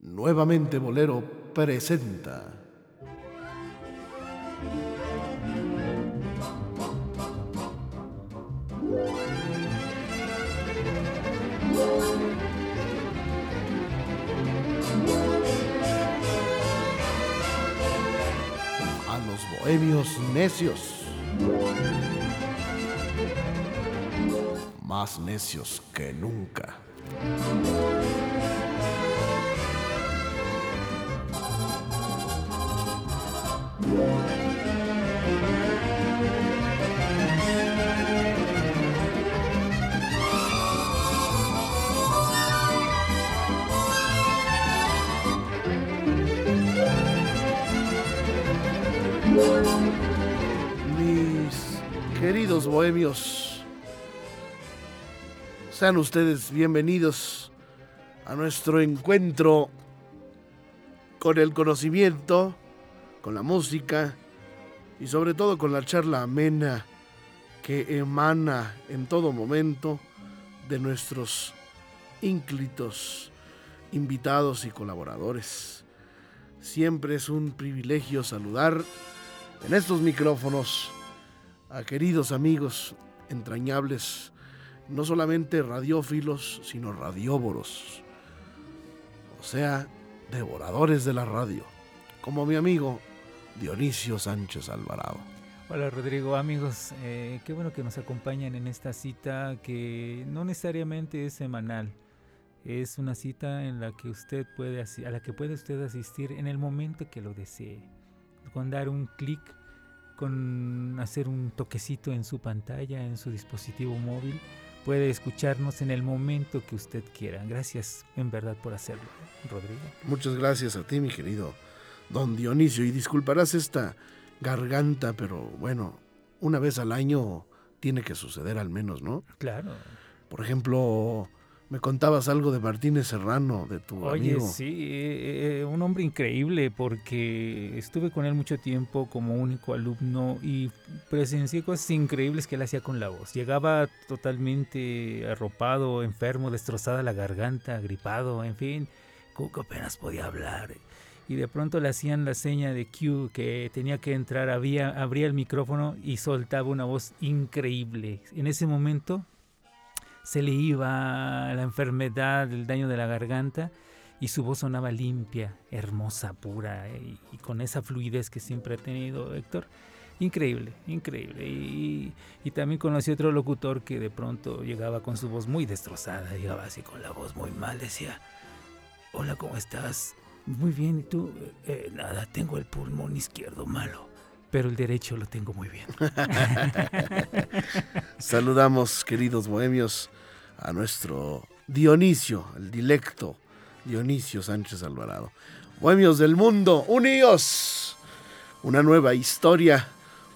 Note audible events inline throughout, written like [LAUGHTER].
Nuevamente Bolero presenta. A los bohemios necios. Más necios que nunca. Queridos bohemios, sean ustedes bienvenidos a nuestro encuentro con el conocimiento, con la música y sobre todo con la charla amena que emana en todo momento de nuestros ínclitos invitados y colaboradores. Siempre es un privilegio saludar en estos micrófonos a queridos amigos entrañables, no solamente radiófilos, sino radióboros, o sea, devoradores de la radio, como mi amigo Dionisio Sánchez Alvarado. Hola Rodrigo, amigos, eh, qué bueno que nos acompañan en esta cita que no necesariamente es semanal, es una cita en la que usted puede a la que puede usted asistir en el momento que lo desee, con dar un clic, con hacer un toquecito en su pantalla, en su dispositivo móvil, puede escucharnos en el momento que usted quiera. Gracias en verdad por hacerlo, Rodrigo. Muchas gracias a ti, mi querido don Dionisio, y disculparás esta garganta, pero bueno, una vez al año tiene que suceder al menos, ¿no? Claro. Por ejemplo, me contabas algo de Martínez Serrano, de tu Oye, amigo. sí, eh, eh, un hombre increíble porque estuve con él mucho tiempo como único alumno y presencié cosas increíbles que él hacía con la voz. Llegaba totalmente arropado, enfermo, destrozada la garganta, gripado, en fin, Cuco apenas podía hablar. Y de pronto le hacían la seña de Q que tenía que entrar, había, abría el micrófono y soltaba una voz increíble. En ese momento se le iba la enfermedad, el daño de la garganta y su voz sonaba limpia, hermosa, pura eh, y, con esa fluidez que siempre ha tenido Héctor. Increíble, increíble. Y, también conocí otro locutor que de pronto llegaba con su voz muy destrozada, llegaba así con la voz muy mal, decía, hola, ¿cómo estás? Muy bien, ¿y tú? "Eh, nada, tengo el pulmón izquierdo malo, pero el derecho lo tengo muy bien. [LAUGHS] Saludamos, queridos bohemios, a nuestro Dionisio, el dilecto Dionisio Sánchez Alvarado. Bohemios del mundo, uníos. Una nueva historia,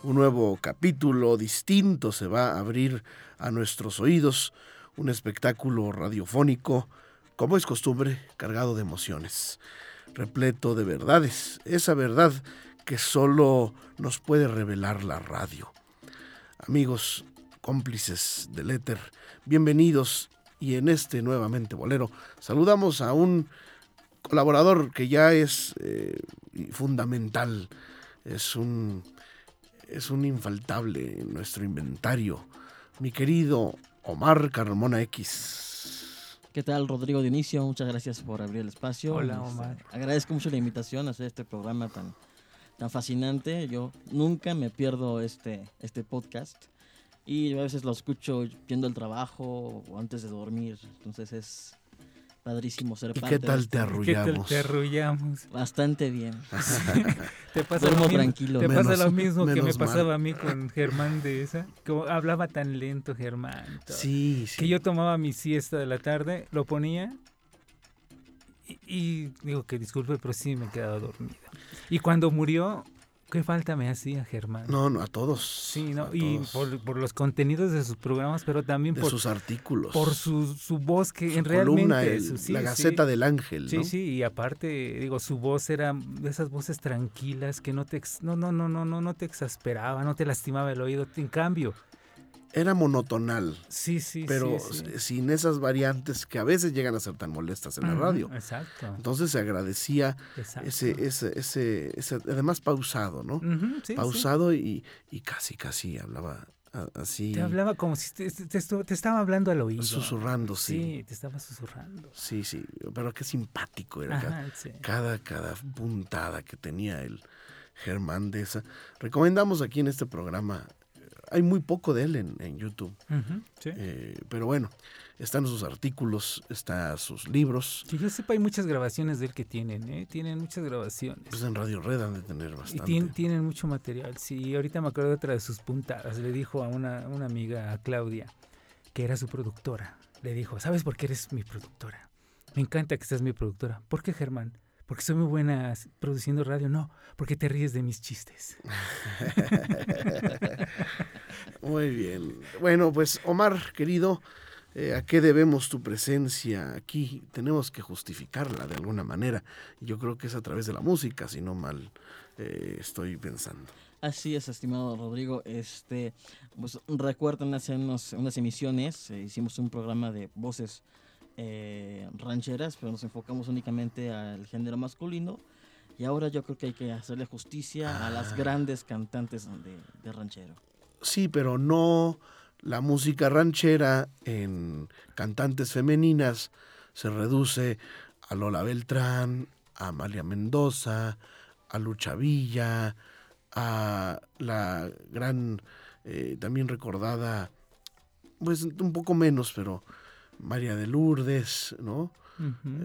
un nuevo capítulo distinto se va a abrir a nuestros oídos, un espectáculo radiofónico, como es costumbre, cargado de emociones, repleto de verdades, esa verdad que solo nos puede revelar la radio. Amigos, cómplices del éter, bienvenidos y en este nuevamente bolero saludamos a un colaborador que ya es eh, fundamental, es un, es un infaltable en nuestro inventario, mi querido Omar Carmona X. ¿Qué tal, Rodrigo Dionisio? Muchas gracias por abrir el espacio. Hola, Omar. Agradezco mucho la invitación a hacer este programa tan, tan fascinante. Yo nunca me pierdo este, este podcast y a veces lo escucho yendo al trabajo o antes de dormir. Entonces es padrísimo ser ¿Y parte qué de tal te ¿Qué tal arrullamos? te arrullamos? Bastante bien. [LAUGHS] Te pasa Duermo lo mismo, tranquilo. Te Menos- pasa lo mismo que me mal. pasaba a mí con Germán de esa. Como hablaba tan lento Germán. todo. Sí, sí. Que yo tomaba mi siesta de la tarde, lo ponía y, y digo que disculpe, pero sí me quedaba dormido. Y cuando murió, ¿qué falta me hacía Germán? No, no, a todos. Sí, ¿no? Y por, por los contenidos de sus programas, pero también de por, sus artículos. por su, su voz que Su en columna, realmente... el- su- sí, la sí. Gaceta del Ángel, Sí, ¿no? sí, y aparte, digo, su voz era de esas voces tranquilas que no te ex- no, no, no, no, no, no te exasperaba, no te lastimaba el oído. En cambio, era monotonal. Sí, sí, pero sí, sí. sin esas variantes que a veces llegan a ser tan molestas en la radio. Exacto. Entonces se agradecía ese, ese, ese, ese- además pausado, ¿no? Sí. pausado y, y casi, casi hablaba así, Te hablaba como si te, te te estaba hablando al oído. susurrando, sí. Sí, te estaba susurrando. Sí, sí, pero qué simpático era. cada- Ajá, sí. Cada, cada puntada que tenía el Germán de esa. Recomendamos aquí en este programa, hay muy poco de él en, en YouTube, sí. eh, pero bueno, están sus artículos, están sus libros, Que yo sepa, hay muchas grabaciones de él que tienen, ¿eh? Tienen muchas grabaciones. pues en Radio Red han de tener y bastante. tien- tienen mucho material. Sí, ahorita me acuerdo de otra de sus puntadas. Le dijo a una, una amiga, a Claudia, que era su productora. Le dijo, ¿sabes por qué eres mi productora? Me encanta que seas mi productora. ¿Por qué, Germán? Porque soy muy buena produciendo radio. No, porque te ríes de mis chistes. [LAUGHS] Muy bien. Bueno, pues Omar, querido, eh, ¿a qué debemos tu presencia aquí? Tenemos que justificarla de alguna manera. Yo creo que es a través de la música, si no mal eh, estoy pensando. Así es, estimado Rodrigo. Este, pues recuerdan hace unos- unas emisiones, eh, hicimos un programa de voces eh, rancheras, pero nos enfocamos únicamente al género masculino. Y ahora yo creo que hay que hacerle justicia a las Ah. grandes cantantes de, de ranchero. Sí, pero no la música ranchera en cantantes femeninas se reduce a Lola Beltrán, a Amalia Mendoza, a Lucha Villa, a la gran, eh, también recordada, pues un poco menos, pero María de Lourdes, ¿no?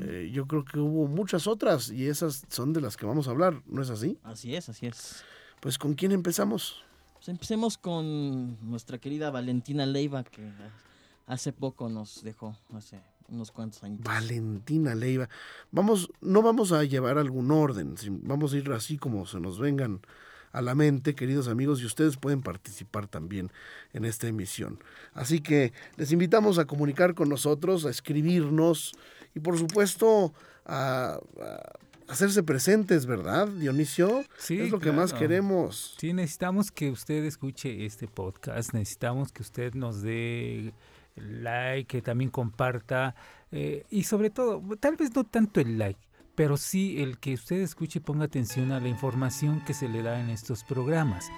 Eh, yo creo que hubo muchas otras y esas son de las que vamos a hablar, ¿no es así? Así es, así es. Pues ¿con quién empezamos? Pues empecemos con nuestra querida Valentina Leiva, que hace poco nos dejó, hace unos cuantos años. Valentina Leiva. Vamos, no vamos a llevar algún orden, vamos a ir así como se nos vengan a la mente, queridos amigos, y ustedes pueden participar también en esta emisión. Así que les invitamos a comunicar con nosotros, a escribirnos y por supuesto a hacerse presentes, ¿verdad, Dionisio? Sí, es lo que más queremos. Sí, necesitamos que usted escuche este podcast, necesitamos que usted nos dé like, que también comparta eh, y sobre todo, tal vez no tanto el like, pero sí el que usted escuche y ponga atención a la información que se le da en estos programas.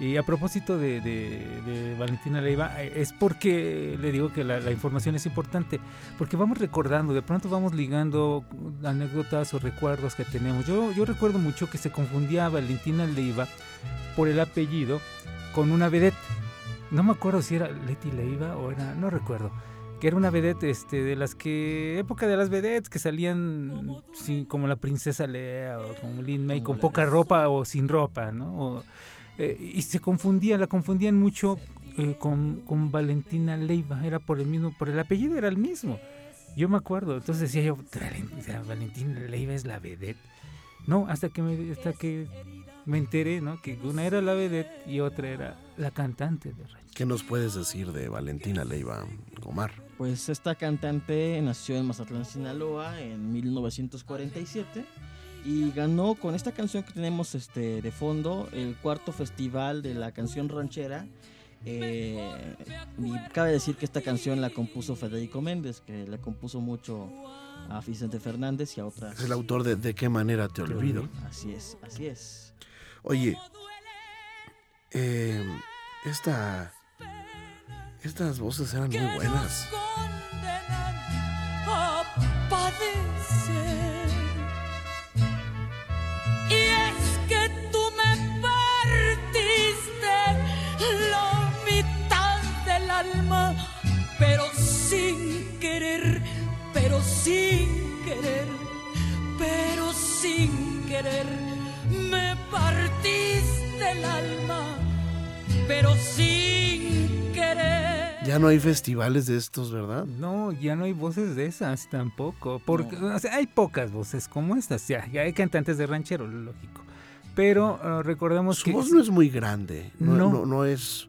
Y a propósito de, de- Valentina Leiva, eh, es porque le digo que la, la información es importante, porque vamos recordando, de pronto vamos ligando anécdotas o recuerdos que tenemos. Yo, yo recuerdo mucho que se confundía a Valentina Leiva por el apellido con una vedette. No me acuerdo si era Leti Leiva o era, no recuerdo. Que era una vedette este, de las que, época de las vedettes que salían sin- como la princesa Lea o como Lin May, con poca ropa o sin ropa, ¿no? Eh, y se confundía, la confundían mucho eh, con, con Valentina Leiva, era por el mismo, por el apellido era el mismo. Yo me acuerdo, entonces decía yo, "Valen- o sea, Valentina Leiva es la vedette. No, hasta que me, hasta que me enteré, ¿no? Que una era la vedette y otra era la cantante de rancho. ¿Qué nos puedes decir de Valentina Leiva, Omar? Pues esta cantante nació en Mazatlán, Sinaloa en 1947 y ganó con esta canción que tenemos este, de fondo el cuarto festival de la canción ranchera. Eh, y cabe decir que esta canción la compuso Federico Méndez, que le compuso mucho a Vicente Fernández y a otras. Es el autor de De qué manera te olvido. Así es, así es. Oye, eh, esta, estas voces eran muy buenas. a padecer. Y es que tú me partiste la mitad del alma, pero sin querer, pero sin querer, pero sin querer. Me partiste el alma, pero sin querer. Ya no hay festivales de estos, ¿verdad? No, ya no hay voces de esas tampoco. Porque o sea, hay pocas voces como estas. Ya, ya hay cantantes de ranchero, lógico. Pero eh, recordemos Su que. voz no es muy grande, no, No. no- no es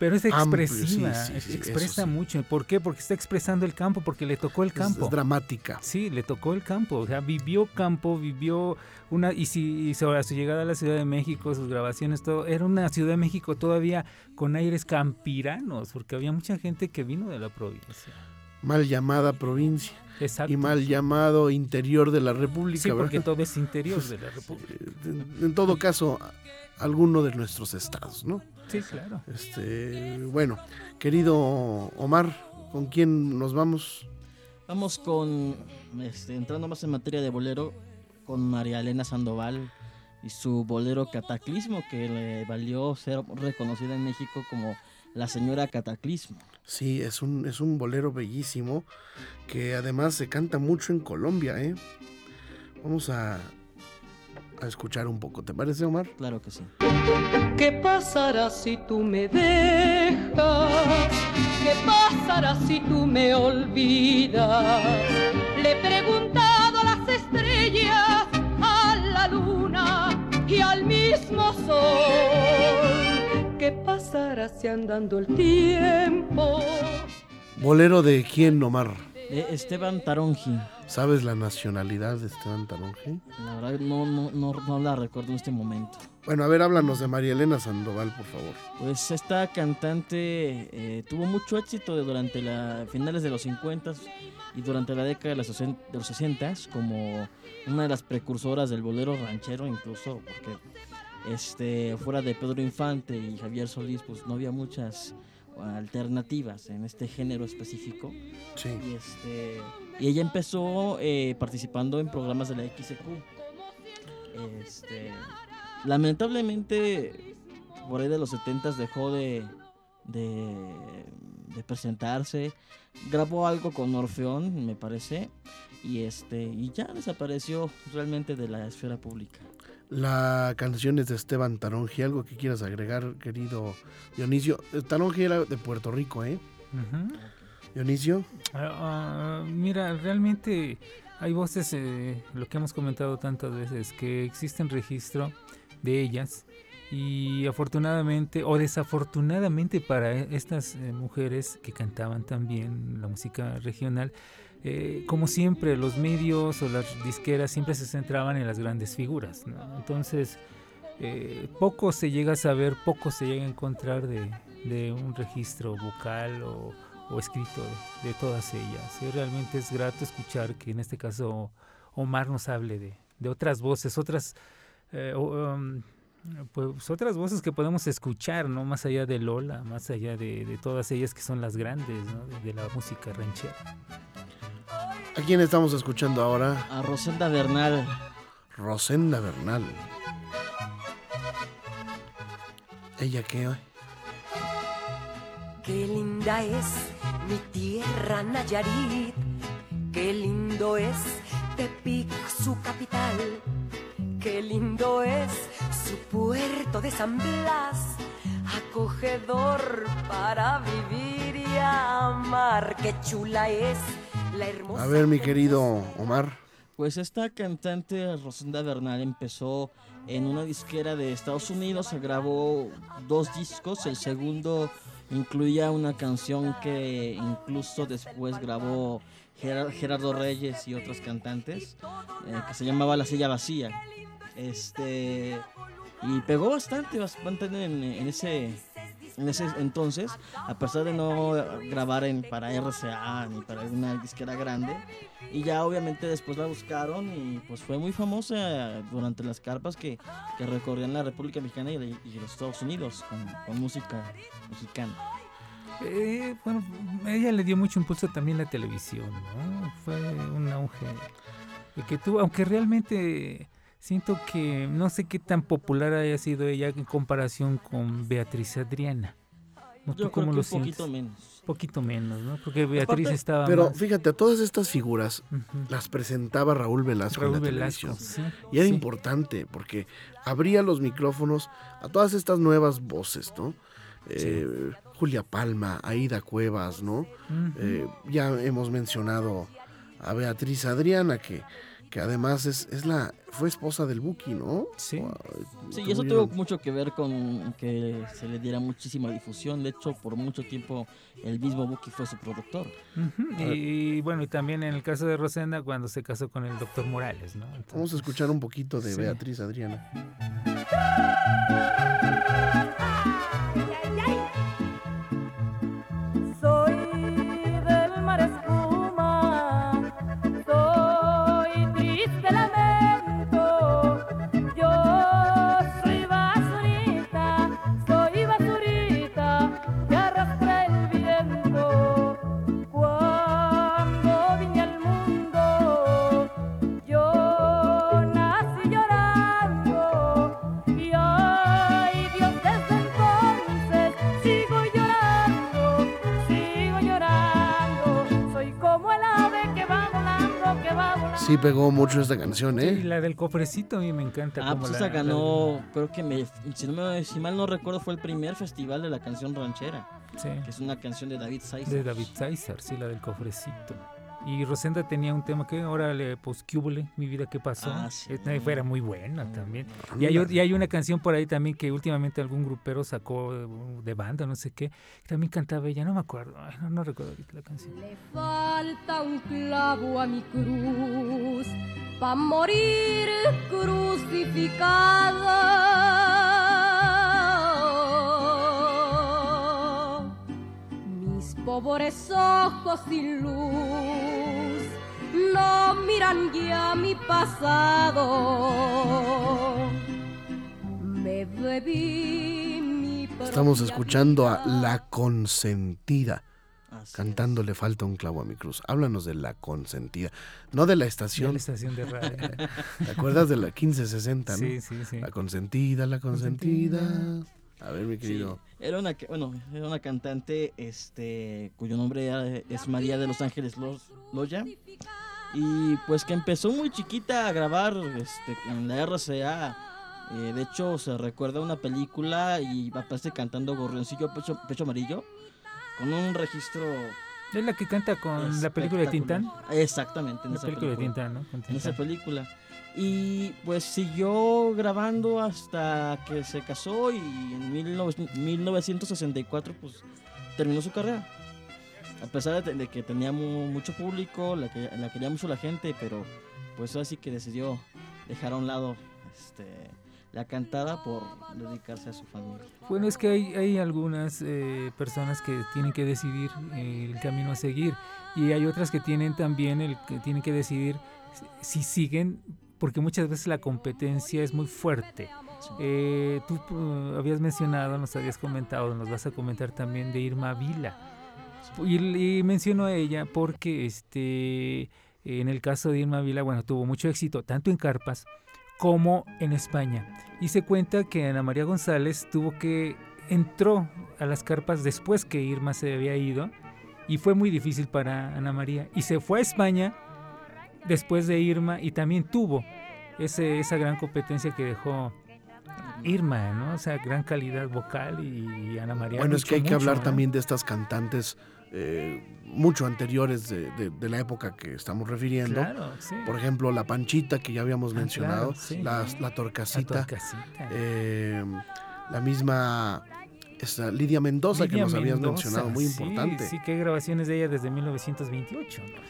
Pero es Amplio, expresiva, sí, sí, sí, expresa mucho. ¿Por qué? Porque está expresando el campo, porque le tocó el campo. Es, dramática. Sí, le tocó el campo, o sea, vivió campo, vivió una, y si y sobre su llegada a la Ciudad de México, sus grabaciones, todo, era una Ciudad de México todavía con aires campiranos, porque había mucha gente que vino de la provincia. Mal llamada provincia Exacto. y mal llamado interior de la República, Sí, ¿verdad? porque todo es interior de la [LAUGHS] República. En, en todo caso, alguno de nuestros estados, ¿no? Sí, claro. Este, bueno, querido Omar, ¿con quién nos vamos? Vamos con, este, entrando más en materia de bolero, con María Elena Sandoval y su bolero Cataclismo, que le valió ser reconocida en México como la señora Cataclismo. Sí, es un, es un bolero bellísimo que además se canta mucho en Colombia, ¿eh? Vamos a, a escuchar un poco, ¿te parece, Omar? Claro que sí. ¿Qué pasará si tú me dejas? ¿Qué pasará si tú me olvidas? Le he preguntado a las estrellas, a la luna y al mismo sol. ¿Qué pasará si andando el tiempo? Bolero de quién, Omar? De Esteban Taronji. ¿Sabes la nacionalidad de Esteban Taronji? La verdad no, no, no, no la recuerdo en este momento. Bueno, a ver, háblanos de María Elena Sandoval, por favor. Pues esta cantante eh, tuvo mucho éxito durante la finales de los 50 y durante la década de los, 60, de los 60 como una de las precursoras del bolero ranchero incluso porque este fuera de Pedro Infante y Javier Solís pues no había muchas alternativas en este género específico. Sí. y este y ella empezó eh, participando en programas de la XQ este lamentablemente por ahí de los 70 dejó de, de de presentarse. Grabó algo con Orfeón me parece y este y ya desapareció realmente de la esfera pública La canción es de Esteban Taronji. ¿Algo que quieras agregar, querido Dionisio? Eh, Taronji era de Puerto Rico, ¿eh? Ujú. Dionisio. Ah, ah, mira, realmente hay voces, eh, lo que hemos comentado tantas veces, que existen registro de ellas y afortunadamente o desafortunadamente para e- estas eh, mujeres que cantaban también la música regional, eh, como siempre los medios o las disqueras siempre se centraban en las grandes figuras, entonces eh, poco se llega a saber, poco se llega a encontrar de, un registro vocal o, escrito de, todas ellas. Y realmente es grato escuchar que en este caso Omar nos hable de, otras voces, otras eh, um, pues otras voces que podemos escuchar, ¿no? Más allá de Lola, más allá de, de todas ellas que son las grandes, ¿no? De, de la música ranchera. ¿A quién estamos escuchando ahora? a Rosenda Bernal Rosenda Bernal. ¿Ella qué? Qué linda es mi tierra Nayarit, qué lindo es Tepic, su capital, qué lindo es su puerto de San Blas, acogedor para vivir y amar, qué chula es la hermosa. A ver, mi querido Omar. Pues esta cantante Rosenda Bernal empezó en una disquera de Estados Unidos, grabó dos discos, el segundo incluía una canción que incluso después grabó Gerar- Gerardo Reyes y otros cantantes, eh, que se llamaba La silla vacía. Este y pegó bastante, bastante en, en ese en ese entonces, a pesar de no grabar en para RCA ni para alguna disquera grande, y ya obviamente después la buscaron y pues fue muy famosa durante las carpas que, que recorrían la República Mexicana y, y los Estados Unidos con, con música mexicana. Eh, bueno, ella le dio mucho impulso también la televisión, ¿no? Fue un auge que tuvo, aunque realmente siento que no sé qué tan popular haya sido ella en comparación con Beatriz Adriana. ¿No? ¿Tú Yo creo cómo que lo un poquito sientes? menos. Poquito menos, ¿no? Porque Beatriz Aparte- estaba Pero más- fíjate, a todas estas figuras las presentaba Raúl Velasco Raúl en la Velasco, televisión. sí, Y era sí. importante porque abría los micrófonos a todas estas nuevas voces, ¿no? Eh, Julia Palma, Aida Cuevas, ¿no? Eh, ya hemos mencionado a Beatriz Adriana, que, que además es, es la fue esposa del Buki, ¿no? Sí. Wow, Sí, y eso tuvo mucho que ver con que se le diera muchísima difusión. De hecho, por mucho tiempo el mismo Buki fue su productor. Y bueno, y también en el caso de Rosenda, cuando se casó con el doctor Morales, ¿no? Entonces, Vamos a escuchar un poquito de Sí. Beatriz Adriana. Sí pegó mucho esta canción, Sí, ¿eh? la del cofrecito a mí me encanta. Ah, como pues la- esa la- ganó, creo que me, si, no me- si mal no recuerdo, fue el primer festival de la canción ranchera, sí, que es una canción de David Saiz. de David César, sí, la del cofrecito. Y Rosenda tenía un tema que ahora le pues ¿qué hubole? mi vida qué pasó. Ah, sí. Era muy buena también. Y hay, y hay una canción por ahí también que últimamente algún grupero sacó de, banda, no sé qué, que también cantaba ella, no me acuerdo, ay, no, no recuerdo la canción. Le falta un clavo a mi cruz pa' morir crucificada. Pobres ojos sin luz no miran ya mi pasado. Me bebí mi Estamos escuchando a. La Consentida Así cantando Le falta un clavo a mi cruz. Háblanos de La Consentida, no de la De estación. la estación de radio. [LAUGHS] ¿Te acuerdas de la 1560, no? sí, sí, sí. La Consentida, La Consentida. A ver, mi Sí, querido. era una, bueno, era una cantante este, cuyo nombre era- es María de los Ángeles Lo- Loya. Y pues que empezó muy chiquita a grabar este, en la RCA. Eh, de hecho, se recuerda una película y aparece cantando Gorrioncillo Pecho, Pecho Amarillo con un registro. Es la que canta con la película de Tintán. Exactamente, en La esa película de película. Tintán, ¿no? Con en esa película. Y pues siguió grabando hasta que se casó y en 19 1964 pues terminó su carrera. A pesar de, que tenía mu- mucho público, la, que, la quería mucho la gente, pero pues así que decidió dejar a un lado este, la cantada por dedicarse a su familia. Bueno, es que hay, hay algunas eh, personas que tienen que decidir el camino a seguir y hay otras que tienen también el que tienen que decidir si siguen, porque muchas veces la competencia es muy fuerte. Eh, tú uh, habías mencionado, nos habías comentado, nos vas a comentar también de Irma Vila. Y, y menciono a ella porque este, en el caso de Irma Vila, bueno, tuvo mucho éxito, tanto en carpas como en España. Y se cuenta que Ana María González tuvo que entró a las carpas después que Irma se había ido y fue muy difícil para Ana María y se fue a España después de Irma y también tuvo ese, esa gran competencia que dejó Irma, ¿no? O sea, gran calidad vocal y Ana María. Bueno, es que hay que hablar ¿no? también de estas cantantes eh, mucho anteriores de, de- de la época que estamos refiriendo. Claro, sí. Por ejemplo, la Panchita, que ya habíamos Ah, mencionado, claro, sí. la, la La Torcasita, Torcasita. eh, la misma esta, Lidia Mendoza, que nos habías Mendoza, mencionado, muy sí, importante. Sí, que hay grabaciones de ella desde 1928. ¿no?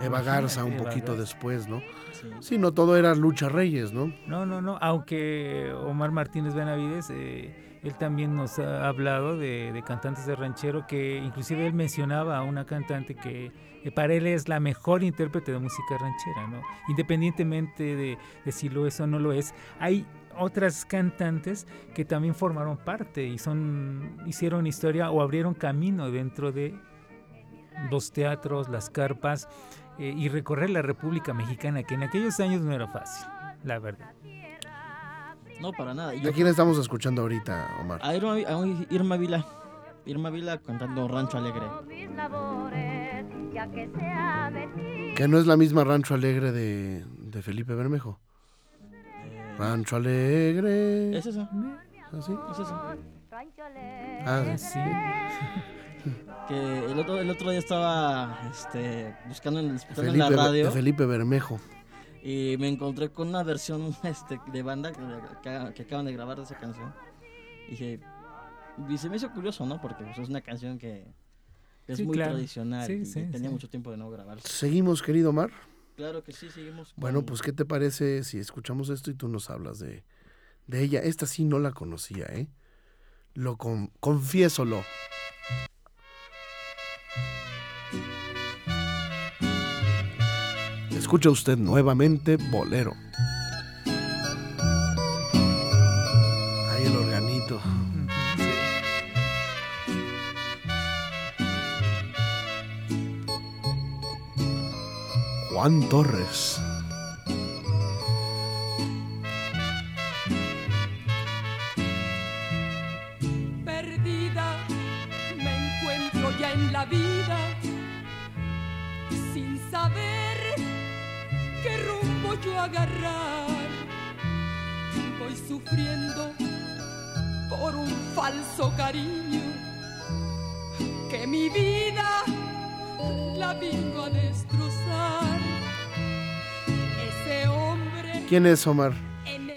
Eva Garza, un poquito Garza. después, ¿no? Sí. Sí, no todo era Lucha Reyes, ¿no? No, no, no, aunque Omar Martínez Benavides, eh, él también nos ha hablado de, de cantantes de ranchero, que inclusive él mencionaba a una cantante que eh, para él es la mejor intérprete de música ranchera, ¿no? Independientemente de, de si lo es o no lo es, hay otras cantantes que también formaron parte y son hicieron historia o abrieron camino dentro de los teatros, las carpas eh, y recorrer la República Mexicana, que en aquellos años no era fácil, la verdad. No, para nada. Y Yo, ¿A quién estamos escuchando ahorita, Omar? a Irma, a Irma Vila. Irma Vila cantando Rancho Alegre. que no es la misma Rancho Alegre de, de Felipe Bermejo. Eh, Rancho Alegre. ¿Es eso? ¿Así? ¿Es eso? rancho alegre. Ah, Sí, [LAUGHS] Que el otro, el otro día estaba este, buscando en, en Felipe, la radio de Felipe Bermejo. Y me encontré con una versión [LAUGHS] este, de banda que, que- que acaban de grabar de esa canción. Y dije, y se me hizo curioso, ¿no? Porque pues, es una canción que es Sí, muy claro. tradicional Sí, y sí, tenía sí. mucho tiempo de no grabarse. Seguimos, querido Omar. Claro que sí, seguimos. Bueno, pues, ¿qué te parece si escuchamos esto y tú nos hablas de, de ella? Esta sí no la conocía, ¿eh? Lo con, confiésolo. Escucha usted nuevamente Bolero. Ahí el organito. Juan Torres. perdida me encuentro ya en la vida yo agarrar. Voy sufriendo por un falso cariño que mi vida la vino a destrozar. Ese hombre ¿Quién es Omar?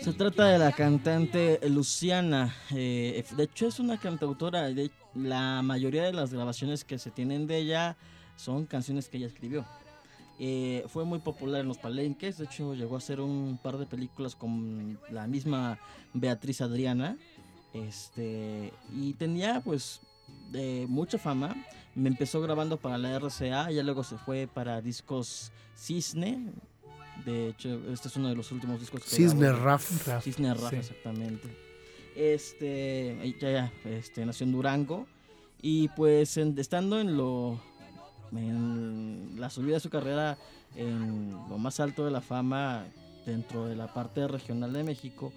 Se trata de la cantante Luciana. eh, de hecho, es una cantautora. De, la mayoría de las grabaciones que se tienen de ella son canciones que ella escribió. Eh, fue muy popular en los palenques. De hecho, llegó a hacer un par de películas con la misma Beatriz Adriana. Este, y tenía, pues, de mucha fama. Me empezó grabando para la RCA. Ya luego se fue para discos Cisne. De hecho, este es uno de los últimos discos que Cisne. Raf. Raf, Cisne Rafa, sí. exactamente. Este, ella ya, este, nació en Durango y pues en- estando en lo, en la subida de su carrera en lo más alto de la fama dentro de la parte regional de México,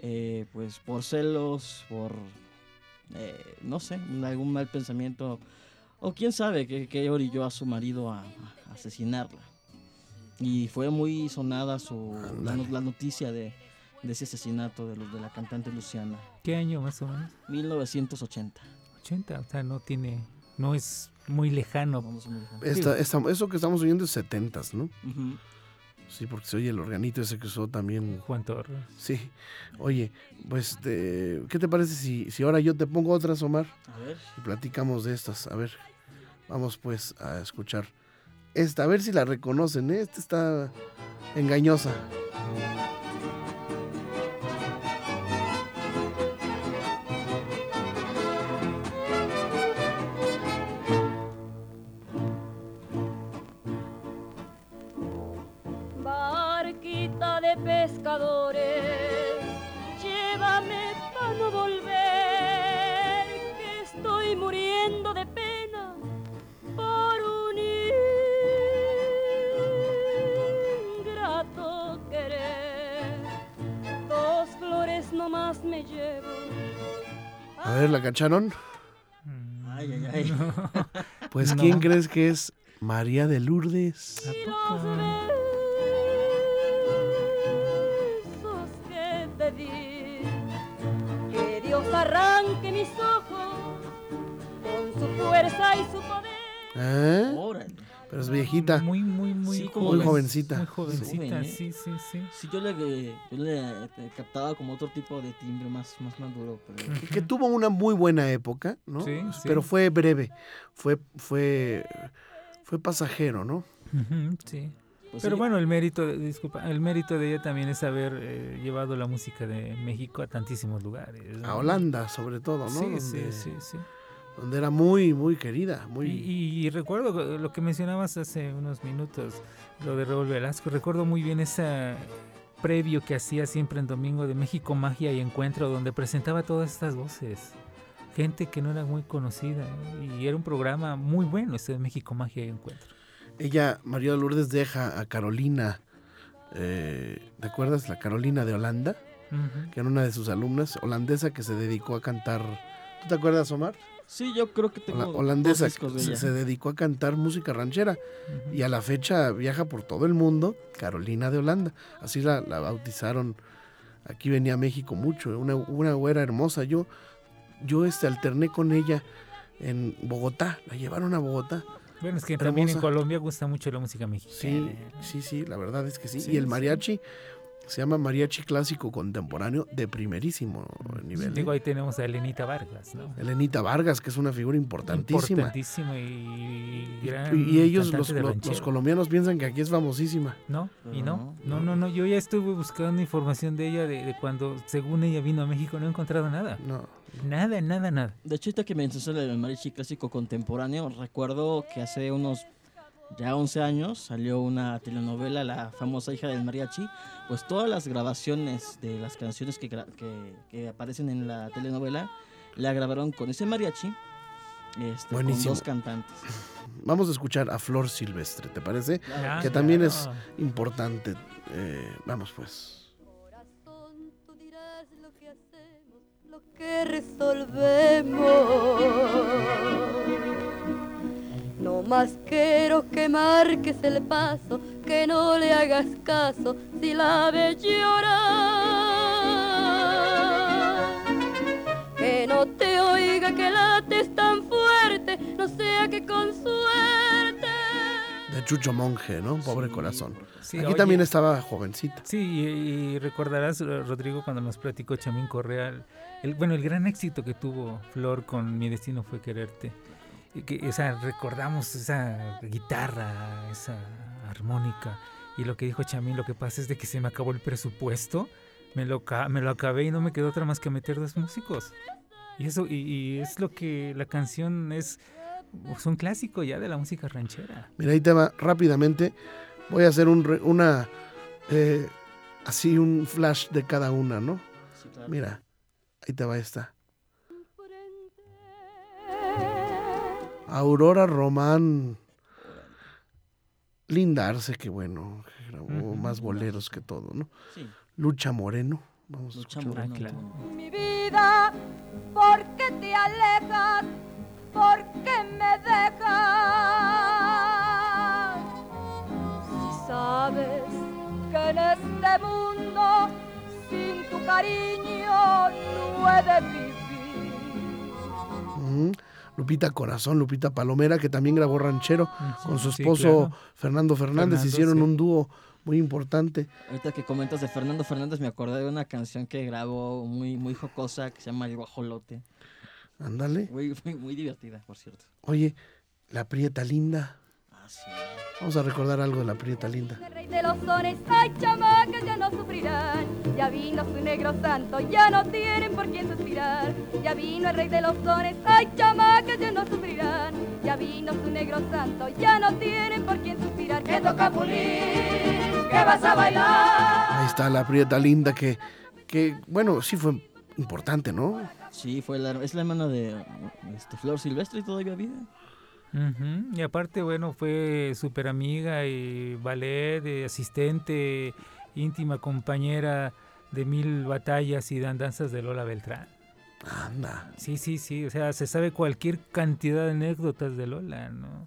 eh, pues por celos, por, eh, no sé, algún mal pensamiento o quién sabe que, que orilló a su marido a, a asesinarla. Y fue muy sonada su, la, no- la noticia de, de ese asesinato de, los, de la cantante Luciana. ¿Qué año más o menos? 1980. 80, o sea, no tiene, no es muy lejano. Esta- esta- eso que estamos oyendo es 70 ¿no? Sí, porque se oye el organito ese que usó también. Juan Torres. Sí. Oye, pues, este, ¿qué te parece si, si ahora yo te pongo otras, Omar? A ver. Y platicamos de estas. A ver, vamos pues a escuchar esta, a ver si la reconocen. ¿eh? Esta está engañosa. Ver, ¿la cacharon? Mm, Ay, ay, ay. [LAUGHS] Pues, No. ¿quién crees que es María de Lourdes? ¿A Y poco? los besos que te di, que Dios arranque mis ojos con su fuerza y su poder. ¿Eh? Pero es viejita. Muy, muy, muy, Sí, jovencita. Muy jovencita, Joven, ¿eh? sí, sí, sí. Sí, yo le, yo le captaba como otro tipo de timbre más, más maduro, pero... Que, que tuvo una muy buena época, ¿no? Sí, sí. Pero fue breve. Fue, fue, fue pasajero, ¿no? Sí. pues Pero sí, bueno, el mérito, de- disculpa, el mérito de ella también es haber eh, llevado la música de México a tantísimos lugares. ¿no? A Holanda, sobre todo, ¿no? Sí, sí, donde, sí, sí. Era muy, muy querida. Muy... Y, y recuerdo lo que mencionabas hace unos minutos, lo de Raúl Velasco. Recuerdo muy bien ese previo que hacía siempre en Domingo de México Magia y Encuentro, donde presentaba todas estas voces. Gente que no era muy conocida. Y era un programa muy bueno ese de México Magia y Encuentro. Ella, María de Lourdes, deja a Carolina. eh, ¿Te acuerdas? La Carolina de Holanda, Ujú. que era una de sus alumnas, holandesa que se dedicó a cantar. ¿Tú te acuerdas, Omar? Sí, yo creo que tengo Hola- dos holandesa discos de se, ella. se dedicó a cantar música ranchera y a la fecha viaja por todo el mundo, Carolina de Holanda. Así la, la bautizaron. Aquí venía a México mucho, una, una güera hermosa. Yo, yo este, alterné con ella en Bogotá, la llevaron a Bogotá Bueno, es que también en. Colombia gusta mucho la música mexicana. Sí, sí, sí, la verdad es que sí. Sí, y el sí. Se llama mariachi clásico contemporáneo de primerísimo nivel. Digo, ¿eh? ahí tenemos a Elenita Vargas, ¿no? Elenita Vargas, que es una figura importantísima. Importantísima y Y, gran y ellos, cantante los, de los- los colombianos, piensan que aquí es famosísima. No, y no, No, no, no, no, yo ya estuve buscando información de ella de, de cuando, según ella vino a México, no he encontrado nada. No. Nada, nada, nada. De hecho, ahorita que mencionaste el mariachi clásico contemporáneo, recuerdo que hace unos ya 11 años salió una telenovela, La famosa hija del mariachi. Pues todas las grabaciones de las canciones que, que, que aparecen en la telenovela la grabaron con ese mariachi, este, con dos cantantes. [LAUGHS] Vamos a escuchar a Flor Silvestre, ¿te parece? Ah, que también es importante. Eh, vamos pues. Corazón, tú dirás lo que hacemos, lo que resolvemos. No más quiero que marques el paso, que no le hagas caso si la ves llorar. Que no te oiga que lates tan fuerte, no sea que con suerte. De Chucho Monje, ¿no? Pobre corazón. Sí, Aquí oye, también estaba jovencita. Sí, y, y recordarás, eh, Rodrigo, cuando nos platicó Chamín Correa, el- bueno, el gran éxito que tuvo Flor con Mi Destino Fue Quererte. Que, o sea, recordamos esa guitarra, esa armónica. Y lo que dijo Chamín, lo que pasa es de que se me acabó el presupuesto, me lo, me lo acabé y no me quedó otra más que meter dos músicos. Y eso, y, y es lo que la canción es, es un clásico ya de la música ranchera. Mira, ahí te va rápidamente. Voy a hacer un re- una. eh, así un flash de cada una, ¿no? Mira, ahí te va esta. Aurora Román. Linda Arce, que bueno, que grabó Ujú. más boleros que todo, ¿no? Sí, Lucha Moreno. Vamos a Lucha escuchar. Moreno. claro. Mi vida, ¿por qué te alejas? ¿Por qué me dejas? Si sabes que en este mundo sin tu cariño no he de vivir. Lupita Corazón, Lupita Palomera, que también grabó Ranchero con su Sí, esposo claro. Fernando Fernández. Fernando, Hicieron sí. un dúo muy importante. Ahorita que comentas de Fernando Fernández, me acordé de una canción que grabó muy, muy jocosa que se llama El Guajolote. Ándale. Muy, muy, muy divertida, por cierto. Oye, la Prieta Linda. Vamos a recordar algo de la Prieta Linda. El rey de los sones, ay chamacas, ya no sufrirán. Ya vino su negro santo, ya no tienen por quién suspirar. Ya vino el rey de los sones, ay chamacas, ya no sufrirán. Ya vino su negro santo, ya no tienen por quién suspirar. Que toca pulir, que vas a bailar. Ahí está la Prieta Linda que, que bueno, sí fue importante, ¿no? Sí, fue la, es la hermana de este, Flor Silvestre y todavía vive. Ujú, Y aparte, bueno, fue súper amiga y ballet, eh, asistente, íntima compañera de mil batallas y danzas de Lola Beltrán. Anda. Sí, sí, sí, o sea, se sabe cualquier cantidad de anécdotas de Lola, ¿no?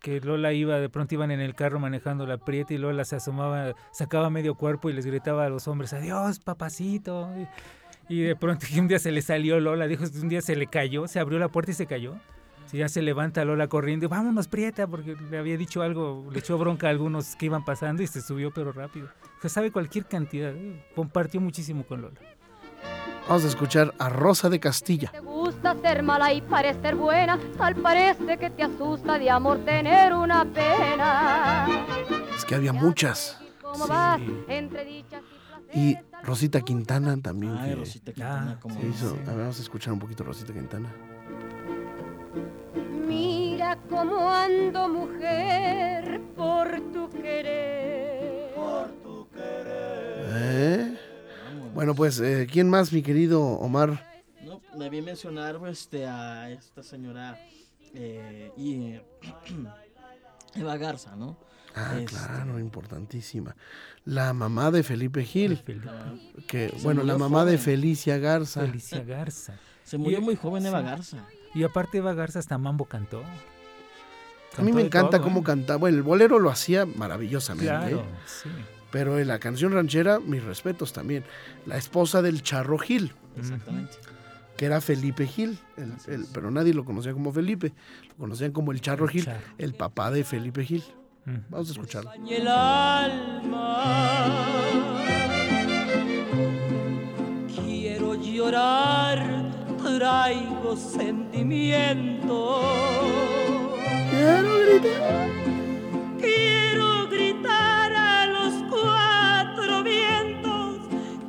Que Lola iba, de pronto iban en el carro manejando la prieta y Lola se asomaba, sacaba medio cuerpo y les gritaba a los hombres, adiós, papacito. Y, y de pronto un día se le salió Lola, dijo, un día se le cayó, se abrió la puerta y se cayó. Sí, ya se levanta Lola corriendo, y, vámonos Prieta, porque le había dicho algo, le echó bronca a algunos que iban pasando y se subió pero rápido. Se sabe cualquier cantidad, ¿eh? compartió muchísimo con Lola. Vamos a escuchar a Rosa de Castilla. Te gusta ser mala y parecer buena, tal parece que te asusta de amor tener una pena. Es que había muchas. ¿Cómo Sí. vas? Entre dichas y Rosita Quintana también. Ay, que Rosita Quintana, como se hizo. sí. A ver, vamos a escuchar un poquito Rosita Quintana. Mira cómo ando mujer por tu querer. ¿Eh? Vámonos. Bueno, pues, eh, ¿quién más, mi querido Omar? No, debí mencionar este, a esta señora eh, y, eh, [CLEARS THROAT] Eva Garza, ¿no? Ah, Este. claro, importantísima. La mamá de Felipe Gil. Felipe- Que, bueno, la mamá de. Felicia Garza. Felicia Garza. Se murió Y- muy joven Eva sí. Garza. Y aparte Eva Garza hasta Mambo cantó. A mí me encanta cómo canta. cantaba. Bueno, el bolero lo hacía maravillosamente. Claro, ¿eh? sí. Pero en la canción ranchera, mis respetos también. La esposa del Charro Gil. Exactamente. que era Felipe Gil, el- el- pero nadie lo conocía como Felipe, lo conocían como el Charro El Gil, Charro. el papá de Felipe Gil. Vamos a escucharlo. el alma. Quiero llorar, traigo sentimiento. Quiero gritar. Quiero gritar a los cuatro vientos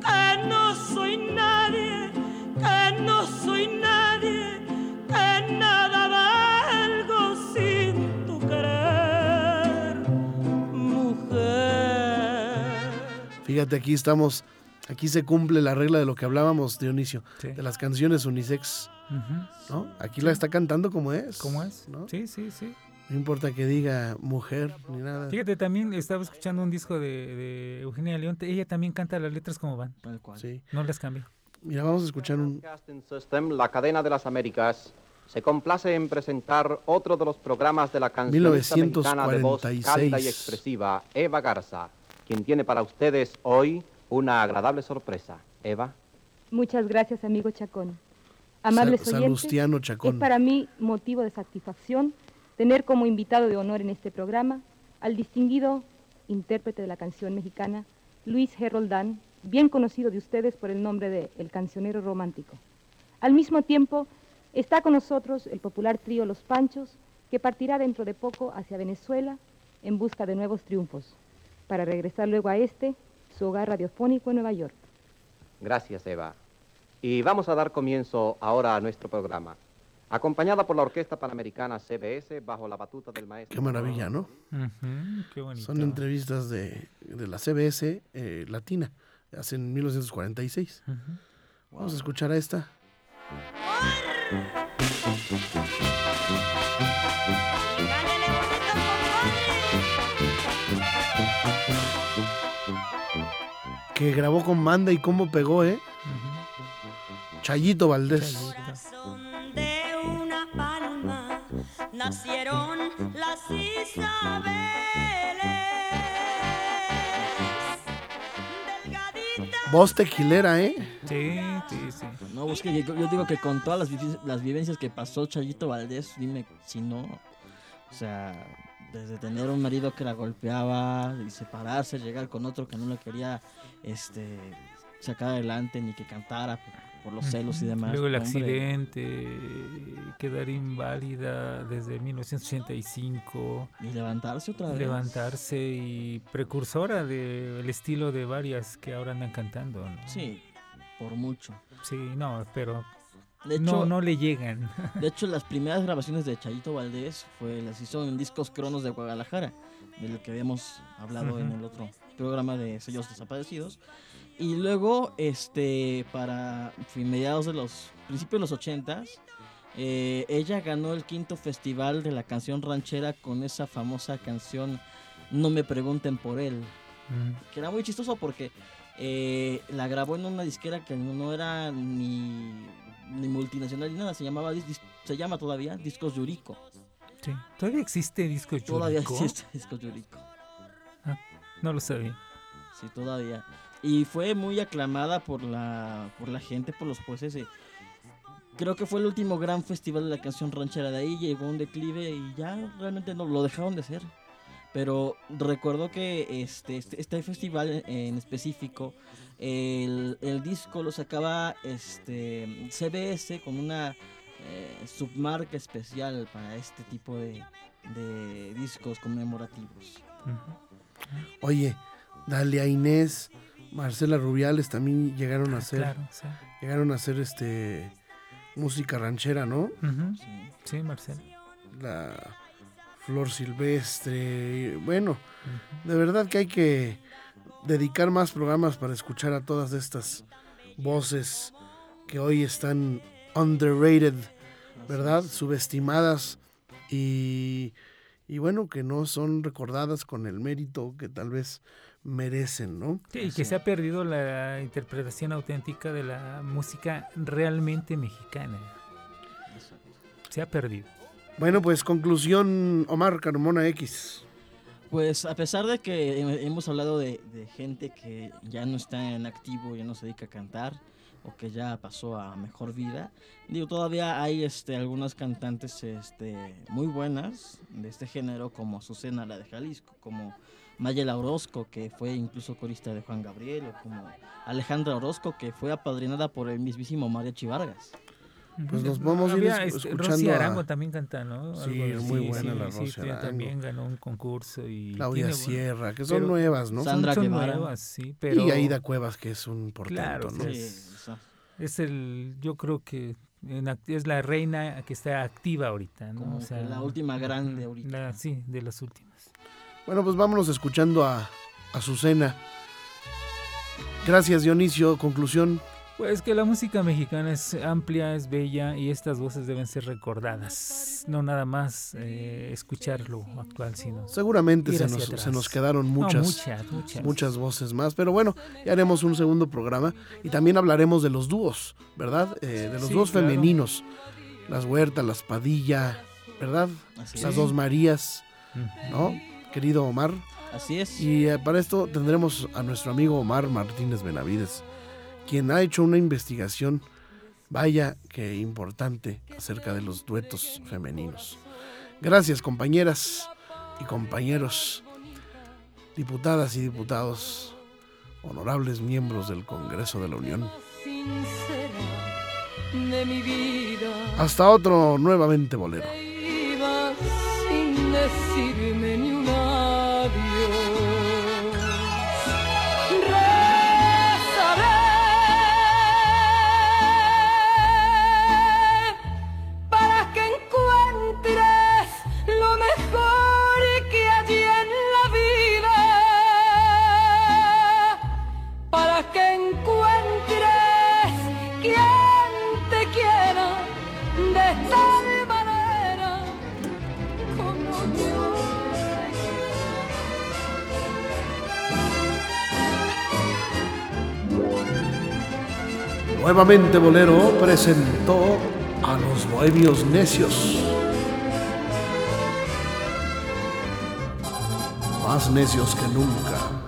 que no soy nadie, que no soy nadie, que nada valgo sin tu querer, mujer. Fíjate, aquí estamos, aquí se cumple la regla de lo que hablábamos, Dionisio, Sí. de las canciones unisex. ¿no? Aquí la está cantando como es. ¿Cómo es? ¿no? Sí, sí, sí. No importa que diga mujer ni nada. Fíjate, también estaba escuchando un disco de, de Eugenia León. Ella también canta las letras como van. Tal cual. Sí. No las cambia. Mira, vamos a escuchar un... System, la cadena de las Américas, se complace en presentar otro de los programas de la cancionista mexicana de voz cálida y 1946. expresiva, Eva Garza, quien tiene para ustedes hoy una agradable sorpresa. Eva. Muchas gracias, amigo Chacón. Amables Sa- oyentes, Salustiano es Chacón. para mí motivo de satisfacción tener como invitado de honor en este programa al distinguido intérprete de la canción mexicana, Luis G. Roldán, bien conocido de ustedes por el nombre de El Cancionero Romántico. Al mismo tiempo, está con nosotros el popular trío Los Panchos, que partirá dentro de poco hacia Venezuela en busca de nuevos triunfos, para regresar luego a este, su hogar radiofónico en Nueva York. Gracias, Eva. Y vamos a dar comienzo ahora a nuestro programa. Acompañada por la Orquesta Panamericana CBS bajo la batuta del maestro. Qué maravilla, ¿no? Qué bonito. Son entrevistas de, de la CBS eh, latina, hace en 1946. Ujú. Vamos a escuchar a esta. Que grabó con banda y cómo pegó, ¿eh? Chayito Valdés. De una palma nacieron las Isabeles. Voz tequilera, ¿eh? Sí, sí, sí. No, pues que yo, yo digo que con todas las vivencias que pasó Chayito Valdés, dime si no. O sea, desde tener un marido que la golpeaba y separarse, llegar con otro que no le quería este, sacar adelante ni que cantara por, los celos y demás. Luego el Hombre, accidente, quedar inválida desde 1985, Y levantarse otra vez. levantarse y precursora del estilo de varias que ahora andan cantando. ¿no? Sí, por mucho. Sí, no, pero De hecho, no, no le llegan. [LAUGHS] De hecho, las primeras grabaciones de Chayito Valdés fue, las hizo en Discos Cronos de Guadalajara, de lo que habíamos hablado en Ujú. el otro programa de sellos desaparecidos. Y luego, este, para fin- mediados de los principios de los ochentas, eh, ella ganó el quinto festival de la canción ranchera con esa famosa canción No me pregunten por él, que era muy chistoso porque eh, la grabó en una disquera que no, era ni, ni multinacional ni nada, se llamaba se llama todavía Discos Yurico. sí. ¿Todavía existe disco Todavía Yuriko? existe Discos Yurico. No lo sabía. Sí, todavía. Y fue muy aclamada por la por la gente, por los jueces. eh. Creo que fue el último gran festival de la canción ranchera. De ahí llegó un declive y ya realmente no lo dejaron de hacer. Pero recuerdo que este, este, este festival en específico, el, el disco lo sacaba este, CBS con una eh, submarca especial para este tipo de, de discos conmemorativos. Oye, Dalia Inés, Marcela Rubiales también llegaron a hacer, Claro, sí. llegaron a hacer este música ranchera, ¿no? Sí. Sí, Marcelo. La Flor Silvestre, y bueno, de verdad que hay que dedicar más programas para escuchar a todas estas voces que hoy están underrated, ¿verdad? Subestimadas y, y bueno, que no son recordadas con el mérito que tal vez merecen, ¿no? Sí, y que se ha perdido la interpretación auténtica de la música realmente mexicana. Se ha perdido. Bueno, pues conclusión, Omar Carmona X. Pues a pesar de que he- hemos hablado de, de gente que ya no está en activo, ya no se dedica a cantar o que ya pasó a mejor vida, digo, todavía hay este, algunas cantantes este, muy buenas de este género como Azucena, la de Jalisco, como Mayela Orozco, que fue incluso corista de Juan Gabriel, o como Alejandra Orozco, que fue apadrinada por el mismísimo Mariachi Vargas. Pues nos vamos a ir Había, es- este, escuchando Rosy a- Arango también canta, ¿no? Sí, Algo es muy así, buena sí, la sí, Rosy sí, Arango. también ganó un concurso y Claudia tiene Sierra, que son pero- nuevas, ¿no? son- Sandra son Guevara. nuevas, sí, pero Y Aida Cuevas, que es un portento, Claro, ¿no? sí. Sí, sea, es el, yo creo que es la reina que está activa ahorita, ¿no? como O sea, la última grande ahorita. la- sí, de las últimas. Bueno, pues vámonos escuchando a Azucena. Gracias, Dionisio. Conclusión. Pues que la música mexicana es amplia, es bella y estas voces deben ser recordadas, no nada más eh, escuchar lo actual, sino Seguramente se nos, se nos quedaron No, muchas, muchas, muchas. muchas voces más. Pero bueno, ya haremos un segundo programa y también hablaremos de los dúos, ¿verdad? Eh, de los Sí, dúos claro. femeninos. Las Huertas, las Padilla, ¿verdad? Así Las es. dos Marías. ¿no? Querido Omar. Así es. Y eh, para esto tendremos a nuestro amigo Omar Martínez Benavides, quien ha hecho una investigación, vaya que importante, acerca de los duetos femeninos. Gracias compañeras y compañeros, diputadas y diputados, honorables miembros del Congreso de la Unión. Hasta otro nuevamente bolero. Nuevamente Bolero presentó a los bohemios necios. Más necios que nunca.